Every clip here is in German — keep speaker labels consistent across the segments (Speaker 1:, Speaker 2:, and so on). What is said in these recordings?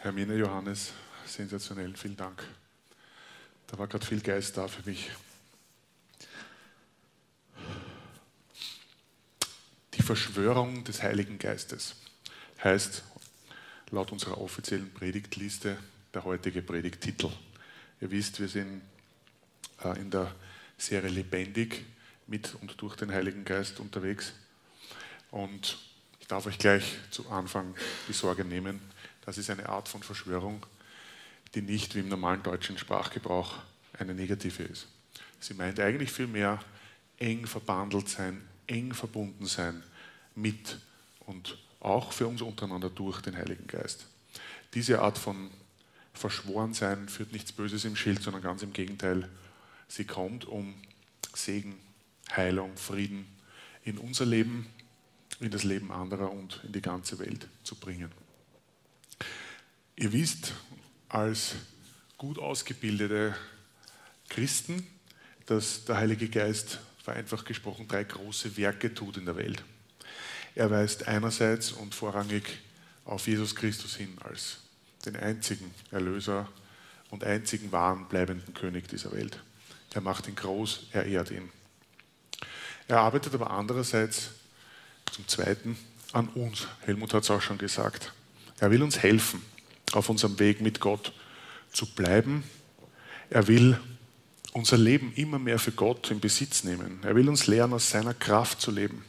Speaker 1: Hermine Johannes, sensationell, vielen Dank. Da war gerade viel Geist da für mich. Die Verschwörung des Heiligen Geistes heißt laut unserer offiziellen Predigtliste der heutige Predigttitel. Ihr wisst, wir sind äh, in der Serie Lebendig mit und durch den Heiligen Geist unterwegs. Und ich darf euch gleich zu Anfang die Sorge nehmen, das ist eine Art von Verschwörung, die nicht wie im normalen deutschen Sprachgebrauch eine negative ist. Sie meint eigentlich vielmehr eng verbandelt sein, eng verbunden sein mit und auch für uns untereinander durch den Heiligen Geist. Diese Art von Verschworensein führt nichts Böses im Schild, sondern ganz im Gegenteil. Sie kommt, um Segen, Heilung, Frieden in unser Leben, in das Leben anderer und in die ganze Welt zu bringen. Ihr wisst als gut ausgebildete Christen, dass der Heilige Geist vereinfacht gesprochen drei große Werke tut in der Welt. Er weist einerseits und vorrangig auf Jesus Christus hin als den einzigen Erlöser und einzigen wahren bleibenden König dieser Welt. Er macht ihn groß, er ehrt ihn. Er arbeitet aber andererseits zum Zweiten an uns. Helmut hat es auch schon gesagt. Er will uns helfen auf unserem Weg mit Gott zu bleiben. Er will unser Leben immer mehr für Gott in Besitz nehmen. Er will uns lernen, aus seiner Kraft zu leben.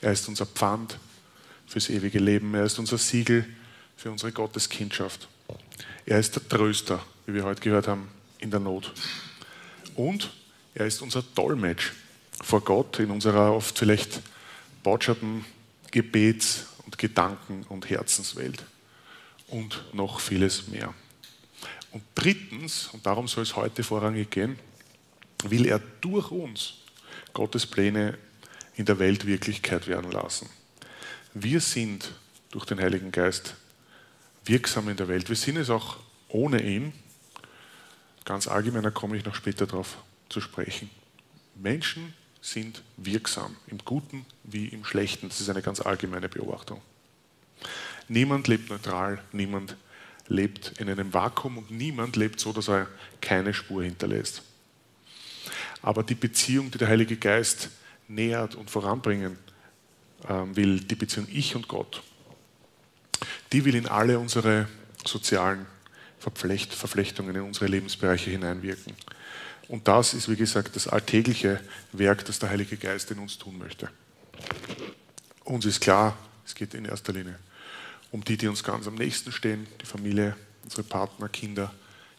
Speaker 1: Er ist unser Pfand fürs ewige Leben. Er ist unser Siegel für unsere Gotteskindschaft. Er ist der Tröster, wie wir heute gehört haben, in der Not. Und er ist unser Dolmetsch vor Gott in unserer oft vielleicht Botschaften, Gebets- und Gedanken- und Herzenswelt und noch vieles mehr. Und drittens, und darum soll es heute vorrangig gehen, will er durch uns Gottes Pläne in der Welt Wirklichkeit werden lassen. Wir sind durch den Heiligen Geist wirksam in der Welt. Wir sind es auch ohne ihn. Ganz allgemein, da komme ich noch später darauf zu sprechen. Menschen sind wirksam, im Guten wie im Schlechten. Das ist eine ganz allgemeine Beobachtung. Niemand lebt neutral, niemand lebt in einem Vakuum und niemand lebt so, dass er keine Spur hinterlässt. Aber die Beziehung, die der Heilige Geist nähert und voranbringen ähm, will, die Beziehung Ich und Gott, die will in alle unsere sozialen Verflecht, Verflechtungen, in unsere Lebensbereiche hineinwirken. Und das ist, wie gesagt, das alltägliche Werk, das der Heilige Geist in uns tun möchte. Uns ist klar, es geht in erster Linie um die, die uns ganz am nächsten stehen, die Familie, unsere Partner, Kinder,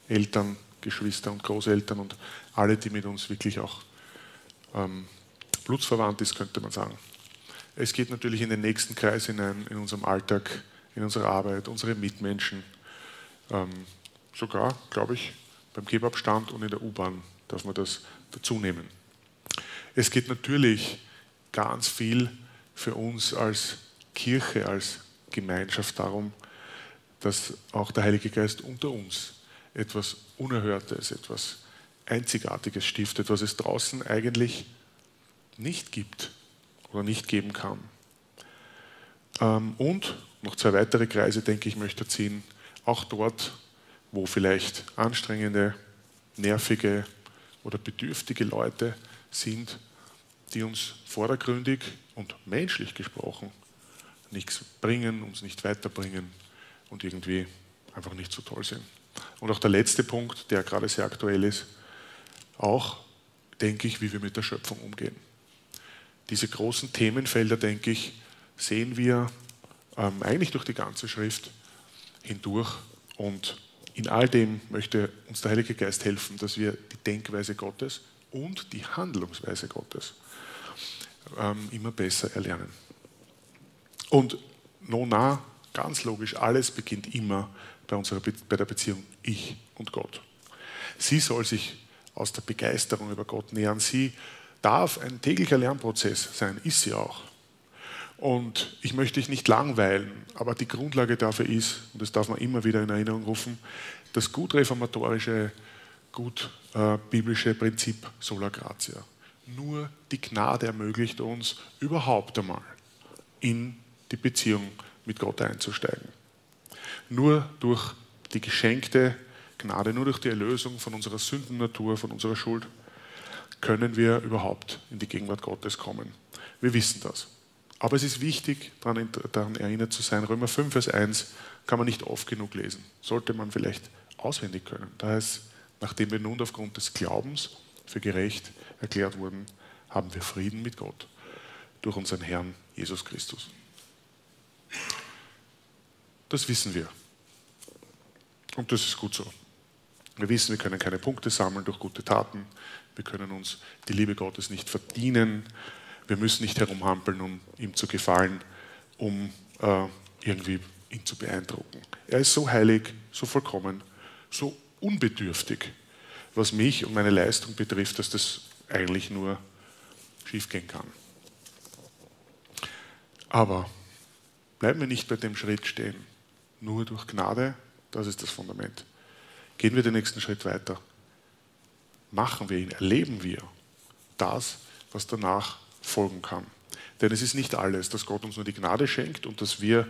Speaker 1: Eltern, Geschwister und Großeltern und alle, die mit uns wirklich auch ähm, blutsverwandt ist, könnte man sagen. Es geht natürlich in den nächsten Kreis hinein, in unserem Alltag, in unserer Arbeit, unsere Mitmenschen, ähm, sogar, glaube ich, beim Kebabstand und in der U-Bahn darf man das dazu nehmen. Es geht natürlich ganz viel für uns als Kirche, als Gemeinschaft darum, dass auch der Heilige Geist unter uns etwas Unerhörtes, etwas Einzigartiges stiftet, was es draußen eigentlich nicht gibt oder nicht geben kann. Ähm, und noch zwei weitere Kreise, denke ich, möchte ziehen. Auch dort, wo vielleicht anstrengende, nervige oder bedürftige Leute sind, die uns vordergründig und menschlich gesprochen nichts bringen, uns nicht weiterbringen und irgendwie einfach nicht so toll sind. Und auch der letzte Punkt, der gerade sehr aktuell ist, auch denke ich, wie wir mit der Schöpfung umgehen. Diese großen Themenfelder, denke ich, sehen wir ähm, eigentlich durch die ganze Schrift hindurch und in all dem möchte uns der Heilige Geist helfen, dass wir die Denkweise Gottes und die Handlungsweise Gottes ähm, immer besser erlernen. Und nona, ganz logisch, alles beginnt immer bei, unserer, bei der Beziehung Ich und Gott. Sie soll sich aus der Begeisterung über Gott nähern. Sie darf ein täglicher Lernprozess sein, ist sie auch. Und ich möchte dich nicht langweilen, aber die Grundlage dafür ist, und das darf man immer wieder in Erinnerung rufen, das gut reformatorische, gut äh, biblische Prinzip sola gratia. Nur die Gnade ermöglicht uns überhaupt einmal in die Beziehung mit Gott einzusteigen. Nur durch die geschenkte Gnade, nur durch die Erlösung von unserer Sündennatur, von unserer Schuld, können wir überhaupt in die Gegenwart Gottes kommen. Wir wissen das. Aber es ist wichtig, daran, erinnert zu sein, Römer 5, Vers 1 kann man nicht oft genug lesen. Sollte man vielleicht auswendig können. Da heißt, nachdem wir nun aufgrund des Glaubens für gerecht erklärt wurden, haben wir Frieden mit Gott durch unseren Herrn Jesus Christus. Das wissen wir. Und das ist gut so. Wir wissen, wir können keine Punkte sammeln durch gute Taten. Wir können uns die Liebe Gottes nicht verdienen. Wir müssen nicht herumhampeln, um ihm zu gefallen, um äh, irgendwie ihn zu beeindrucken. Er ist so heilig, so vollkommen, so unbedürftig, was mich und meine Leistung betrifft, dass das eigentlich nur schiefgehen kann. Aber bleiben wir nicht bei dem Schritt stehen. Nur durch Gnade, das ist das Fundament. Gehen wir den nächsten Schritt weiter. Machen wir ihn, erleben wir das, was danach folgen kann. Denn es ist nicht alles, dass Gott uns nur die Gnade schenkt und dass wir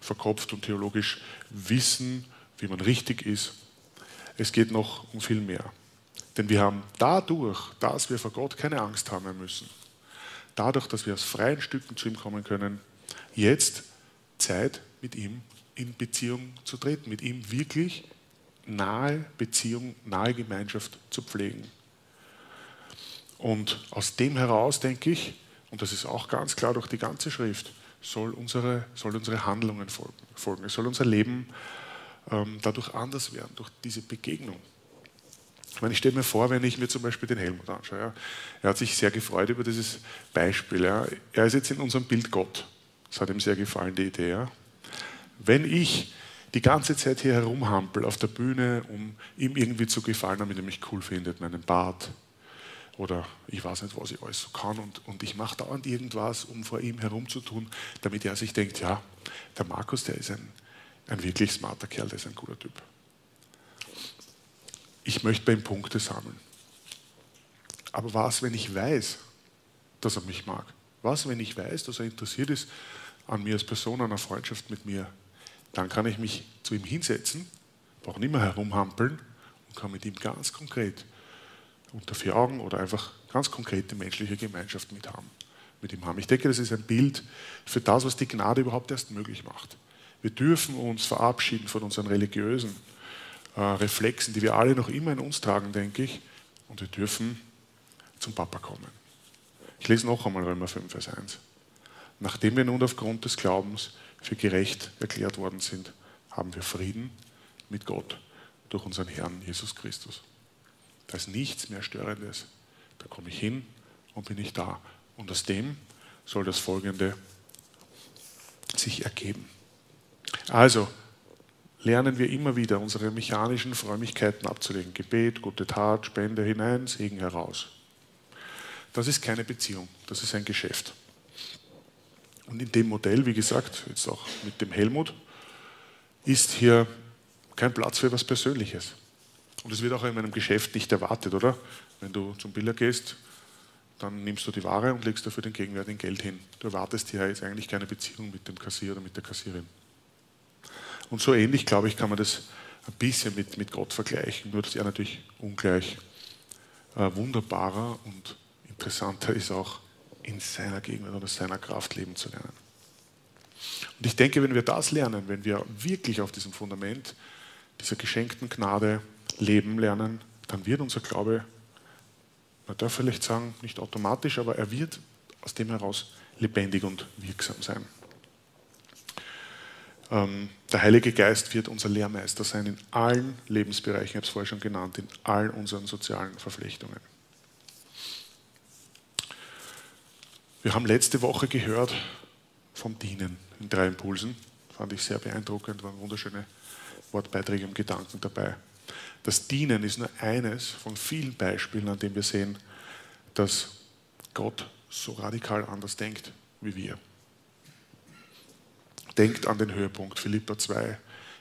Speaker 1: verkopft und theologisch wissen, wie man richtig ist. Es geht noch um viel mehr. Denn wir haben dadurch, dass wir vor Gott keine Angst haben müssen, dadurch, dass wir aus freien Stücken zu ihm kommen können, jetzt Zeit mit ihm in Beziehung zu treten, mit ihm wirklich nahe Beziehung, nahe Gemeinschaft zu pflegen. Und aus dem heraus denke ich, und das ist auch ganz klar durch die ganze Schrift, soll unsere, soll unsere Handlungen folgen. Es soll unser Leben ähm, dadurch anders werden, durch diese Begegnung. Ich meine, ich stelle mir vor, wenn ich mir zum Beispiel den Helmut anschaue. Ja, er hat sich sehr gefreut über dieses Beispiel. Ja. Er ist jetzt in unserem Bild Gott. Das hat ihm sehr gefallen, die Idee. Ja. Wenn ich die ganze Zeit hier herumhampel auf der Bühne, um ihm irgendwie zu gefallen, damit er mich cool findet, meinen Bart, oder ich weiß nicht, was ich alles so kann und, und ich mache dauernd irgendwas, um vor ihm herumzutun, damit er sich denkt, ja, der Markus, der ist ein, ein wirklich smarter Kerl, der ist ein guter Typ. Ich möchte bei ihm Punkte sammeln. Aber was, wenn ich weiß, dass er mich mag? Was, wenn ich weiß, dass er interessiert ist an mir als Person, an einer Freundschaft mit mir? Dann kann ich mich zu ihm hinsetzen, brauche nicht mehr herumhampeln und kann mit ihm ganz konkret unter vier Augen oder einfach ganz konkrete menschliche Gemeinschaft mit, haben, mit ihm haben. Ich denke, das ist ein Bild für das, was die Gnade überhaupt erst möglich macht. Wir dürfen uns verabschieden von unseren religiösen äh, Reflexen, die wir alle noch immer in uns tragen, denke ich, und wir dürfen zum Papa kommen. Ich lese noch einmal Römer 5, Vers 1. Nachdem wir nun aufgrund des Glaubens für gerecht erklärt worden sind, haben wir Frieden mit Gott durch unseren Herrn Jesus Christus. Da ist nichts mehr Störendes. Da komme ich hin und bin ich da. Und aus dem soll das Folgende sich ergeben. Also lernen wir immer wieder unsere mechanischen Frömmigkeiten abzulegen. Gebet, gute Tat, Spende hinein, Segen heraus. Das ist keine Beziehung, das ist ein Geschäft. Und in dem Modell, wie gesagt, jetzt auch mit dem Helmut, ist hier kein Platz für etwas Persönliches. Und es wird auch in einem Geschäft nicht erwartet, oder? Wenn du zum Biller gehst, dann nimmst du die Ware und legst dafür den gegenwärtigen Geld hin. Du erwartest hier jetzt eigentlich keine Beziehung mit dem Kassier oder mit der Kassierin. Und so ähnlich, glaube ich, kann man das ein bisschen mit, mit Gott vergleichen, nur dass er natürlich ungleich äh, wunderbarer und interessanter ist, auch in seiner Gegenwart oder seiner Kraft leben zu lernen. Und ich denke, wenn wir das lernen, wenn wir wirklich auf diesem Fundament dieser geschenkten Gnade leben lernen, dann wird unser Glaube, man darf vielleicht sagen, nicht automatisch, aber er wird aus dem heraus lebendig und wirksam sein. Ähm, der Heilige Geist wird unser Lehrmeister sein in allen Lebensbereichen, ich habe es vorher schon genannt, in allen unseren sozialen Verflechtungen. Wir haben letzte Woche gehört vom Dienen in drei Impulsen. Fand ich sehr beeindruckend, waren wunderschöne Wortbeiträge und Gedanken dabei. Das Dienen ist nur eines von vielen Beispielen, an denen wir sehen, dass Gott so radikal anders denkt wie wir. Denkt an den Höhepunkt, Philippa 2.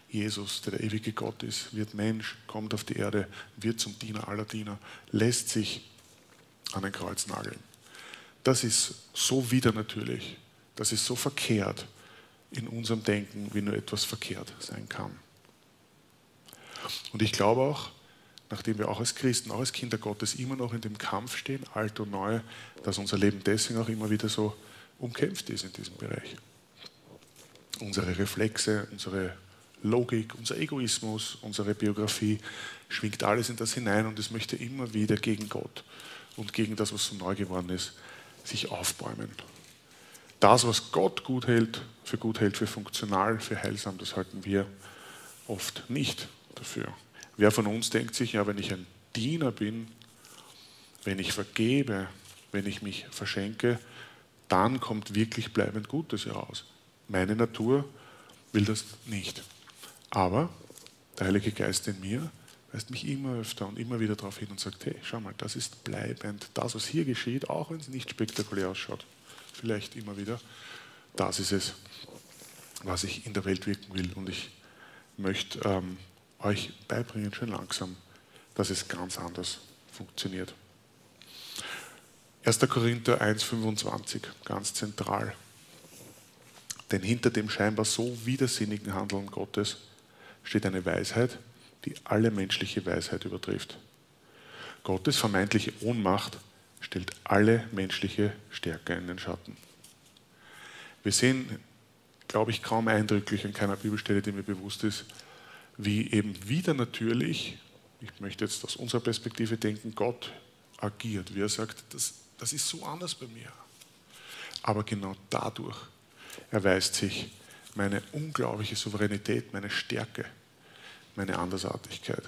Speaker 1: Jesus, der der ewige Gott ist, wird Mensch, kommt auf die Erde, wird zum Diener aller Diener, lässt sich an ein Kreuz nageln. Das ist so widernatürlich, das ist so verkehrt in unserem Denken, wie nur etwas verkehrt sein kann. Und ich glaube auch, nachdem wir auch als Christen, auch als Kinder Gottes immer noch in dem Kampf stehen, alt und neu, dass unser Leben deswegen auch immer wieder so umkämpft ist in diesem Bereich. Unsere Reflexe, unsere Logik, unser Egoismus, unsere Biografie, schwingt alles in das hinein und es möchte immer wieder gegen Gott und gegen das, was so neu geworden ist, sich aufbäumen. Das, was Gott gut hält, für gut hält, für funktional, für heilsam, das halten wir oft nicht dafür. Wer von uns denkt sich, ja, wenn ich ein Diener bin, wenn ich vergebe, wenn ich mich verschenke, dann kommt wirklich bleibend Gutes heraus. Meine Natur will das nicht. Aber der Heilige Geist in mir weist mich immer öfter und immer wieder darauf hin und sagt, hey, schau mal, das ist bleibend. Das, was hier geschieht, auch wenn es nicht spektakulär ausschaut, vielleicht immer wieder, das ist es, was ich in der Welt wirken will. Und ich möchte ähm, euch beibringen, schön langsam, dass es ganz anders funktioniert. 1. Korinther 1,25, ganz zentral. Denn hinter dem scheinbar so widersinnigen Handeln Gottes steht eine Weisheit, die alle menschliche Weisheit übertrifft. Gottes vermeintliche Ohnmacht stellt alle menschliche Stärke in den Schatten. Wir sehen, glaube ich, kaum eindrücklich an keiner Bibelstelle, die mir bewusst ist, wie eben wieder natürlich, ich möchte jetzt aus unserer Perspektive denken, Gott agiert, wie er sagt, das, das ist so anders bei mir. Aber genau dadurch erweist sich meine unglaubliche Souveränität, meine Stärke, meine Andersartigkeit.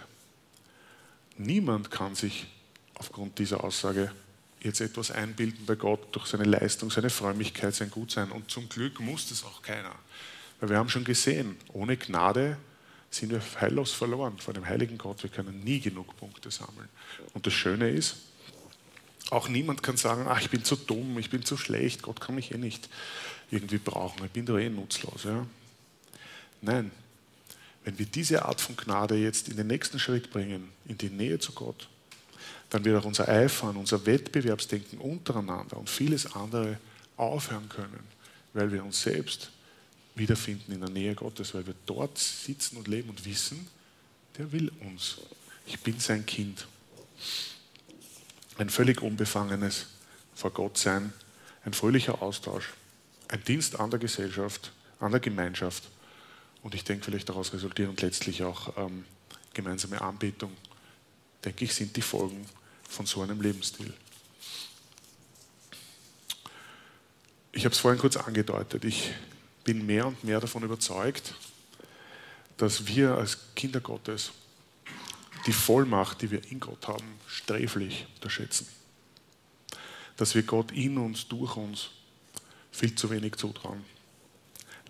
Speaker 1: Niemand kann sich aufgrund dieser Aussage jetzt etwas einbilden bei Gott durch seine Leistung, seine Frömmigkeit, sein Gutsein. Und zum Glück muss das auch keiner. Weil wir haben schon gesehen, ohne Gnade sind wir heillos verloren vor dem heiligen Gott. Wir können nie genug Punkte sammeln. Und das Schöne ist, auch niemand kann sagen, ach, ich bin zu dumm, ich bin zu schlecht, Gott kann mich eh nicht irgendwie brauchen, ich bin doch eh nutzlos. Ja? Nein, wenn wir diese Art von Gnade jetzt in den nächsten Schritt bringen, in die Nähe zu Gott, dann wird auch unser Eifern, unser Wettbewerbsdenken untereinander und vieles andere aufhören können, weil wir uns selbst wiederfinden in der Nähe Gottes, weil wir dort sitzen und leben und wissen, der will uns. Ich bin sein Kind. Ein völlig unbefangenes vor Gott sein, ein fröhlicher Austausch, ein Dienst an der Gesellschaft, an der Gemeinschaft und ich denke vielleicht daraus resultierend letztlich auch ähm, gemeinsame Anbetung, denke ich, sind die Folgen von so einem Lebensstil. Ich habe es vorhin kurz angedeutet. Ich bin mehr und mehr davon überzeugt, dass wir als Kinder Gottes die Vollmacht, die wir in Gott haben, sträflich unterschätzen. Dass wir Gott in uns, durch uns viel zu wenig zutrauen.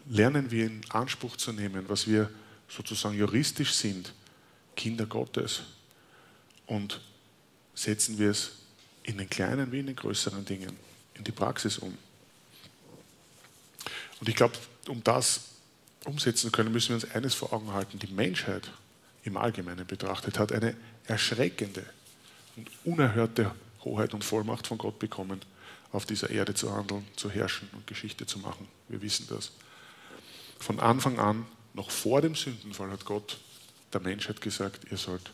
Speaker 1: Lernen wir in Anspruch zu nehmen, was wir sozusagen juristisch sind, Kinder Gottes, und setzen wir es in den kleinen wie in den größeren Dingen, in die Praxis um. Und ich glaube, um das umsetzen zu können, müssen wir uns eines vor Augen halten. Die Menschheit im Allgemeinen betrachtet hat eine erschreckende und unerhörte Hoheit und Vollmacht von Gott bekommen, auf dieser Erde zu handeln, zu herrschen und Geschichte zu machen. Wir wissen das. Von Anfang an, noch vor dem Sündenfall, hat Gott der Menschheit gesagt, ihr sollt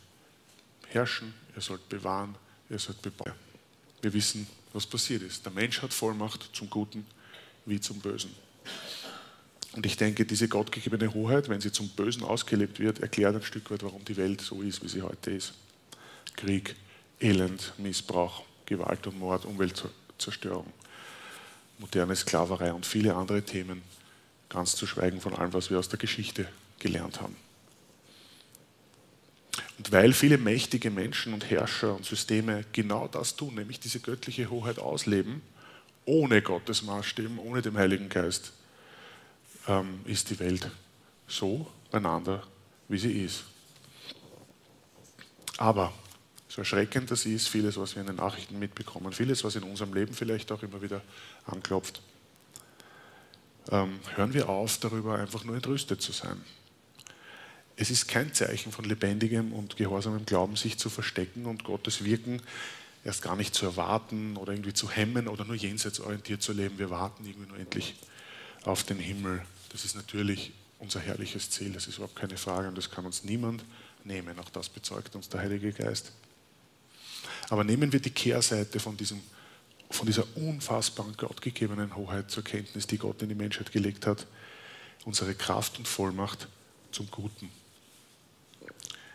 Speaker 1: herrschen, ihr sollt bewahren, ihr sollt bebauen. Wir wissen, was passiert ist. Der Mensch hat Vollmacht zum Guten wie zum Bösen. Und ich denke, diese gottgegebene Hoheit, wenn sie zum Bösen ausgelebt wird, erklärt ein Stück weit, warum die Welt so ist, wie sie heute ist. Krieg, Elend, Missbrauch, Gewalt und Mord, Umweltzerstörung, moderne Sklaverei und viele andere Themen, ganz zu schweigen von allem, was wir aus der Geschichte gelernt haben. Und weil viele mächtige Menschen und Herrscher und Systeme genau das tun, nämlich diese göttliche Hoheit ausleben, ohne Gottes Maßstäben, ohne den Heiligen Geist, ähm, ist die Welt so beieinander, wie sie ist. Aber so erschreckend das ist, vieles, was wir in den Nachrichten mitbekommen, vieles, was in unserem Leben vielleicht auch immer wieder anklopft, ähm, hören wir auf, darüber einfach nur entrüstet zu sein. Es ist kein Zeichen von lebendigem und gehorsamem Glauben, sich zu verstecken und Gottes Wirken erst gar nicht zu erwarten oder irgendwie zu hemmen oder nur jenseitsorientiert zu leben. Wir warten irgendwie nur endlich auf den Himmel. Das ist natürlich unser herrliches Ziel, das ist überhaupt keine Frage und das kann uns niemand nehmen. Auch das bezeugt uns der Heilige Geist. Aber nehmen wir die Kehrseite von, diesem, von dieser unfassbaren gottgegebenen Hoheit zur Kenntnis, die Gott in die Menschheit gelegt hat, unsere Kraft und Vollmacht zum Guten.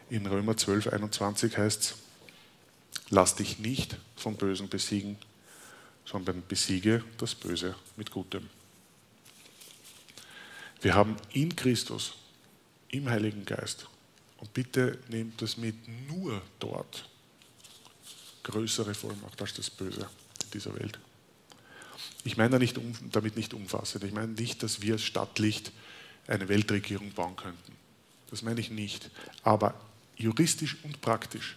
Speaker 1: In Römer 12, 21 heißt es, lass dich nicht vom Bösen besiegen, sondern besiege das Böse mit Gutem. Wir haben in Christus, im Heiligen Geist, und bitte nehmt das mit, nur dort größere Vollmacht als das Böse dieser Welt. Ich meine damit nicht umfassend. Ich meine nicht, dass wir Stadtlicht eine Weltregierung bauen könnten. Das meine ich nicht. Aber juristisch und praktisch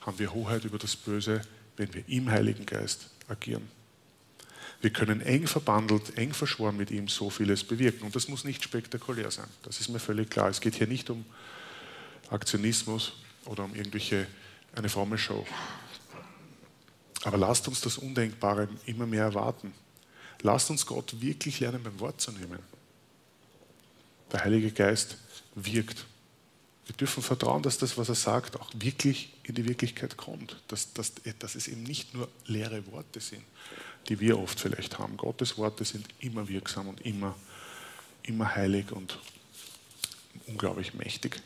Speaker 1: haben wir Hoheit über das Böse, wenn wir im Heiligen Geist agieren. Wir können eng verbandelt, eng verschworen mit ihm so vieles bewirken. Und das muss nicht spektakulär sein. Das ist mir völlig klar. Es geht hier nicht um Aktionismus oder um irgendwelche, eine fromme Show. Aber lasst uns das Undenkbare immer mehr erwarten. Lasst uns Gott wirklich lernen, beim Wort zu nehmen. Der Heilige Geist wirkt. Wir dürfen vertrauen, dass das, was er sagt, auch wirklich in die Wirklichkeit kommt. Dass, dass, dass es eben nicht nur leere Worte sind, die wir oft vielleicht haben. Gottes Worte sind immer wirksam und immer, immer heilig und unglaublich mächtig.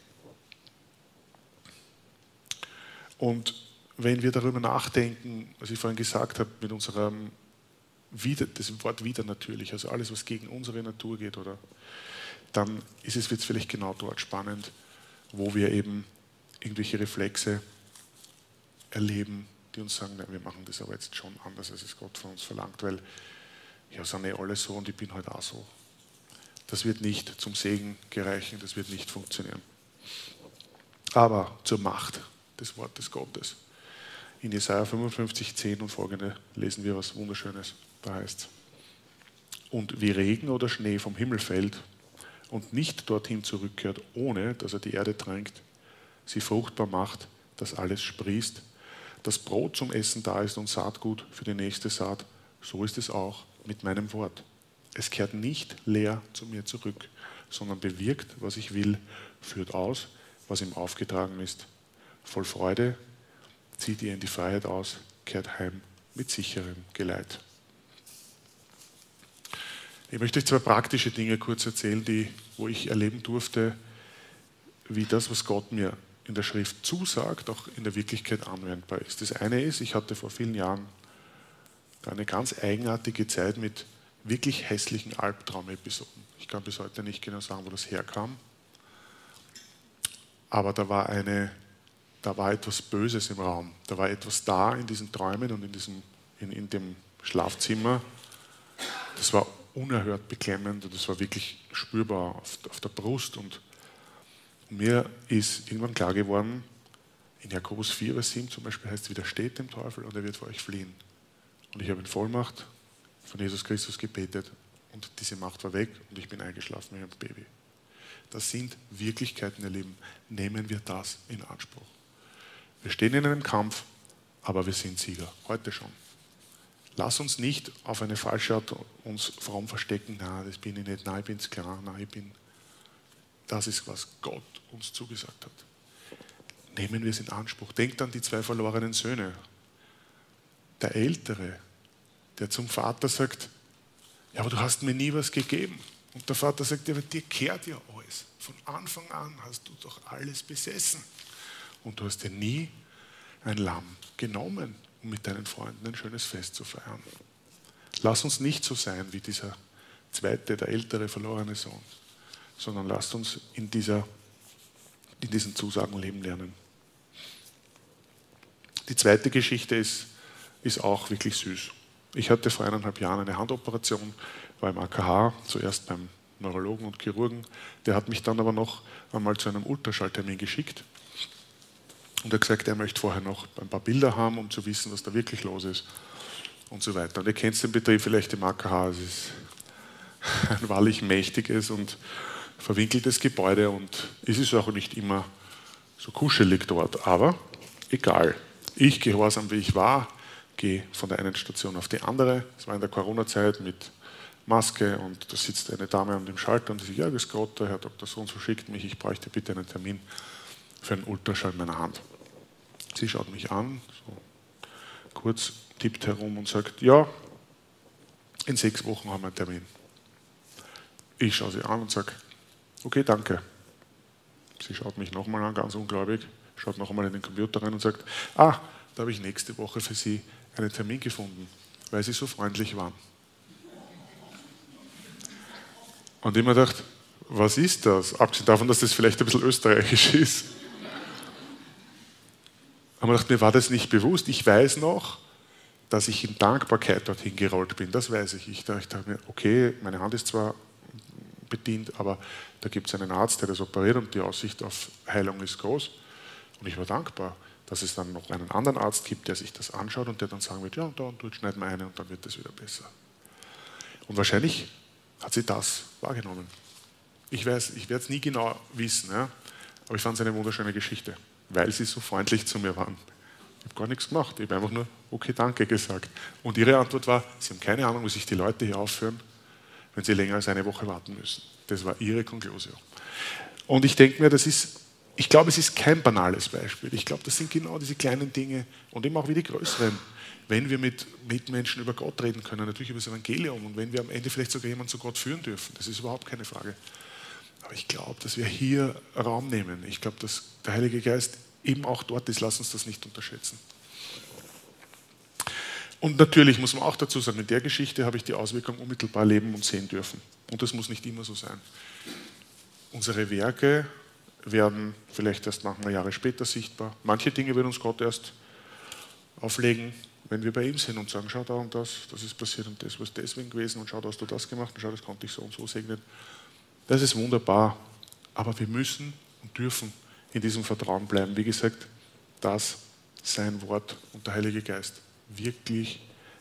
Speaker 1: Und wenn wir darüber nachdenken, was ich vorhin gesagt habe, mit unserem wieder, das Wort wieder natürlich, also alles, was gegen unsere Natur geht, oder dann ist es jetzt vielleicht genau dort spannend, wo wir eben irgendwelche Reflexe erleben, die uns sagen, na, wir machen das aber jetzt schon anders, als es Gott von uns verlangt, weil ja, sind eh alle so und ich bin halt auch so. Das wird nicht zum Segen gereichen, das wird nicht funktionieren. Aber zur Macht des Wortes Gottes. In Jesaja 55, 10 und folgende lesen wir was Wunderschönes. Da heißt es: Und wie Regen oder Schnee vom Himmel fällt und nicht dorthin zurückkehrt, ohne dass er die Erde tränkt, sie fruchtbar macht, dass alles sprießt, dass Brot zum Essen da ist und Saatgut für die nächste Saat, so ist es auch mit meinem Wort. Es kehrt nicht leer zu mir zurück, sondern bewirkt, was ich will, führt aus, was ihm aufgetragen ist. Voll Freude zieht ihr in die Freiheit aus, kehrt heim mit sicherem Geleit. Ich möchte euch zwei praktische Dinge kurz erzählen, die, wo ich erleben durfte, wie das, was Gott mir in der Schrift zusagt, auch in der Wirklichkeit anwendbar ist. Das eine ist, ich hatte vor vielen Jahren eine ganz eigenartige Zeit mit wirklich hässlichen Albtraumepisoden. Ich kann bis heute nicht genau sagen, wo das herkam. Aber da war, eine, da war etwas Böses im Raum. Da war etwas da in diesen Träumen und in, diesem, in, in dem Schlafzimmer. Das war unerhört beklemmend und es war wirklich spürbar auf, auf der Brust. Und mir ist irgendwann klar geworden, in Jakobus 4, Vers 7 zum Beispiel heißt es, widersteht dem Teufel und er wird vor euch fliehen. Und ich habe in Vollmacht von Jesus Christus gebetet und diese Macht war weg und ich bin eingeschlafen wie ein Baby. Das sind Wirklichkeiten, ihr Lieben. Nehmen wir das in Anspruch. Wir stehen in einem Kampf, aber wir sind Sieger. Heute schon. Lass uns nicht auf eine falsche Art uns fromm verstecken, na, das bin ich nicht, nein, ich bin es klar, nein, ich bin. Das ist, was Gott uns zugesagt hat. Nehmen wir es in Anspruch. Denkt an die zwei verlorenen Söhne. Der Ältere, der zum Vater sagt, ja, aber du hast mir nie was gegeben. Und der Vater sagt, ja, aber dir kehrt ja alles. Von Anfang an hast du doch alles besessen. Und du hast dir nie ein Lamm genommen um mit deinen Freunden ein schönes Fest zu feiern. Lass uns nicht so sein wie dieser zweite, der ältere verlorene Sohn, sondern lasst uns in, dieser, in diesen Zusagen leben lernen. Die zweite Geschichte ist, ist auch wirklich süß. Ich hatte vor eineinhalb Jahren eine Handoperation, war im AKH, zuerst beim Neurologen und Chirurgen. Der hat mich dann aber noch einmal zu einem Ultraschalltermin geschickt und er hat gesagt, er möchte vorher noch ein paar Bilder haben, um zu wissen, was da wirklich los ist und so weiter. Und ihr kennt den Betrieb vielleicht im AKH, es ist ein wahrlich mächtiges und verwinkeltes Gebäude und es ist auch nicht immer so kuschelig dort. Aber egal, ich gehorsam wie ich war, gehe von der einen Station auf die andere. Es war in der Corona-Zeit mit Maske und da sitzt eine Dame an dem Schalter und die sagt, ja, das Gott, der Herr Dr. So und so schickt mich, ich bräuchte bitte einen Termin für einen Ultraschall in meiner Hand. Sie schaut mich an, so kurz tippt herum und sagt, ja, in sechs Wochen haben wir einen Termin. Ich schaue sie an und sage, okay, danke. Sie schaut mich nochmal an, ganz ungläubig, schaut noch einmal in den Computer rein und sagt, ah, da habe ich nächste Woche für Sie einen Termin gefunden, weil Sie so freundlich waren. Und ich mir gedacht, was ist das? Abgesehen davon, dass das vielleicht ein bisschen österreichisch ist. Aber dachte, mir war das nicht bewusst. Ich weiß noch, dass ich in Dankbarkeit dorthin gerollt bin. Das weiß ich. Ich dachte mir, okay, meine Hand ist zwar bedient, aber da gibt es einen Arzt, der das operiert und die Aussicht auf Heilung ist groß. Und ich war dankbar, dass es dann noch einen anderen Arzt gibt, der sich das anschaut und der dann sagen wird, ja, und da und dort schneiden wir eine und dann wird das wieder besser. Und wahrscheinlich hat sie das wahrgenommen. Ich weiß, ich werde es nie genau wissen, ja, aber ich fand es eine wunderschöne Geschichte, weil sie so freundlich zu mir waren. Ich habe gar nichts gemacht, ich habe einfach nur okay, danke gesagt. Und ihre Antwort war, sie haben keine Ahnung, wie sich die Leute hier aufführen, wenn sie länger als eine Woche warten müssen. Das war ihre Konklusion. Und ich denke mir, das ist, ich glaube, es ist kein banales Beispiel. Ich glaube, das sind genau diese kleinen Dinge und eben auch wie die größeren. Wenn wir mit Mitmenschen über Gott reden können, natürlich über das Evangelium und wenn wir am Ende vielleicht sogar jemanden zu Gott führen dürfen, das ist überhaupt keine Frage. Aber ich glaube, dass wir hier Raum nehmen. Ich glaube, dass der Heilige Geist eben auch dort ist. Lass uns das nicht unterschätzen. Und natürlich muss man auch dazu sagen, in der Geschichte habe ich die Auswirkung unmittelbar leben und sehen dürfen. Und das muss nicht immer so sein. Unsere Werke werden vielleicht erst manchmal Jahre später sichtbar. Manche Dinge wird uns Gott erst auflegen, wenn wir bei ihm sind und sagen, schau da und das, das ist passiert und das was deswegen gewesen und schau, da hast du das gemacht und schau, das konnte ich so und so segnen. Das ist wunderbar, aber wir müssen und dürfen in diesem Vertrauen bleiben. Wie gesagt, das sein Wort und der Heilige Geist wirklich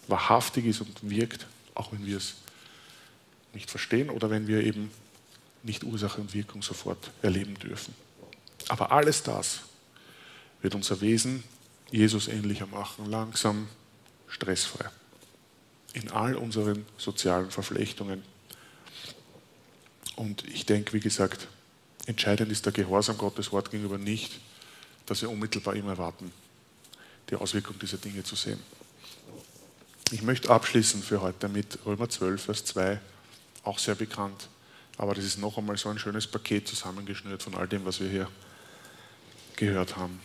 Speaker 1: wahrhaftig ist und wirkt, auch wenn wir es nicht verstehen oder wenn wir eben nicht Ursache und Wirkung sofort erleben dürfen. Aber alles das wird unser Wesen Jesus ähnlicher machen, langsam, stressfrei. In all unseren sozialen Verflechtungen. Und ich denke, wie gesagt, entscheidend ist der Gehorsam Gottes Wort gegenüber nicht, dass wir unmittelbar immer warten, die Auswirkung dieser Dinge zu sehen. Ich möchte abschließen für heute mit Römer 12, Vers 2, auch sehr bekannt. Aber das ist noch einmal so ein schönes Paket zusammengeschnürt von all dem, was wir hier gehört haben.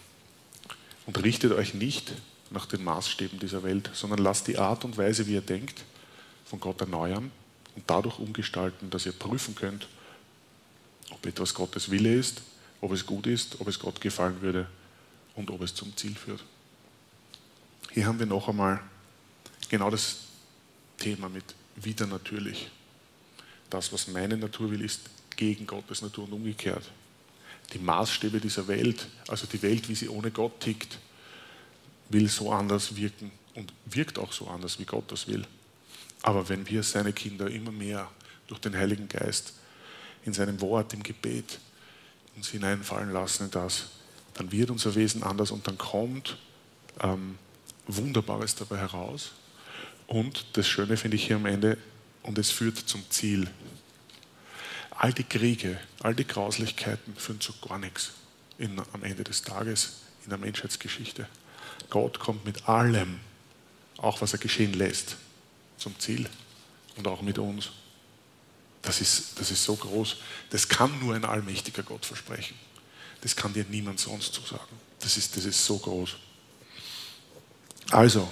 Speaker 1: Und richtet euch nicht nach den Maßstäben dieser Welt, sondern lasst die Art und Weise, wie ihr denkt, von Gott erneuern und dadurch umgestalten, dass ihr prüfen könnt, ob etwas Gottes Wille ist, ob es gut ist, ob es Gott gefallen würde und ob es zum Ziel führt. Hier haben wir noch einmal genau das Thema mit wieder natürlich. Das, was meine Natur will, ist gegen Gottes Natur und umgekehrt. Die Maßstäbe dieser Welt, also die Welt, wie sie ohne Gott tickt, will so anders wirken und wirkt auch so anders, wie Gott das will. Aber wenn wir seine Kinder immer mehr durch den Heiligen Geist in seinem Wort, im Gebet uns hineinfallen lassen in das, dann wird unser Wesen anders und dann kommt ähm, Wunderbares dabei heraus. Und das Schöne finde ich hier am Ende, und es führt zum Ziel. All die Kriege, all die Grauslichkeiten führen zu gar nichts in, am Ende des Tages in der Menschheitsgeschichte. Gott kommt mit allem, auch was er geschehen lässt, zum Ziel und auch mit uns. Das ist, das ist so groß. Das kann nur ein allmächtiger Gott versprechen. Das kann dir niemand sonst zusagen. Das ist, das ist so groß. Also,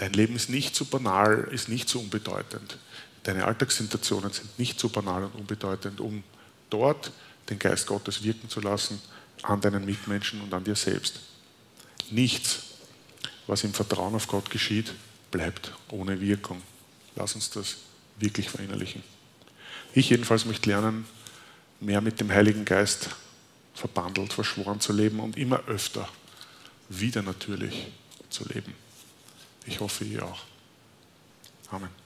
Speaker 1: Dein Leben ist nicht so banal, ist nicht so unbedeutend. Deine Alltagssituationen sind nicht so banal und unbedeutend, um dort den Geist Gottes wirken zu lassen an deinen Mitmenschen und an dir selbst. Nichts, was im Vertrauen auf Gott geschieht, bleibt ohne Wirkung. Lass uns das wirklich verinnerlichen. Ich jedenfalls möchte lernen, mehr mit dem Heiligen Geist verbandelt, verschworen zu leben und immer öfter wieder natürlich zu leben. Ich hoffe, ihr auch. Amen.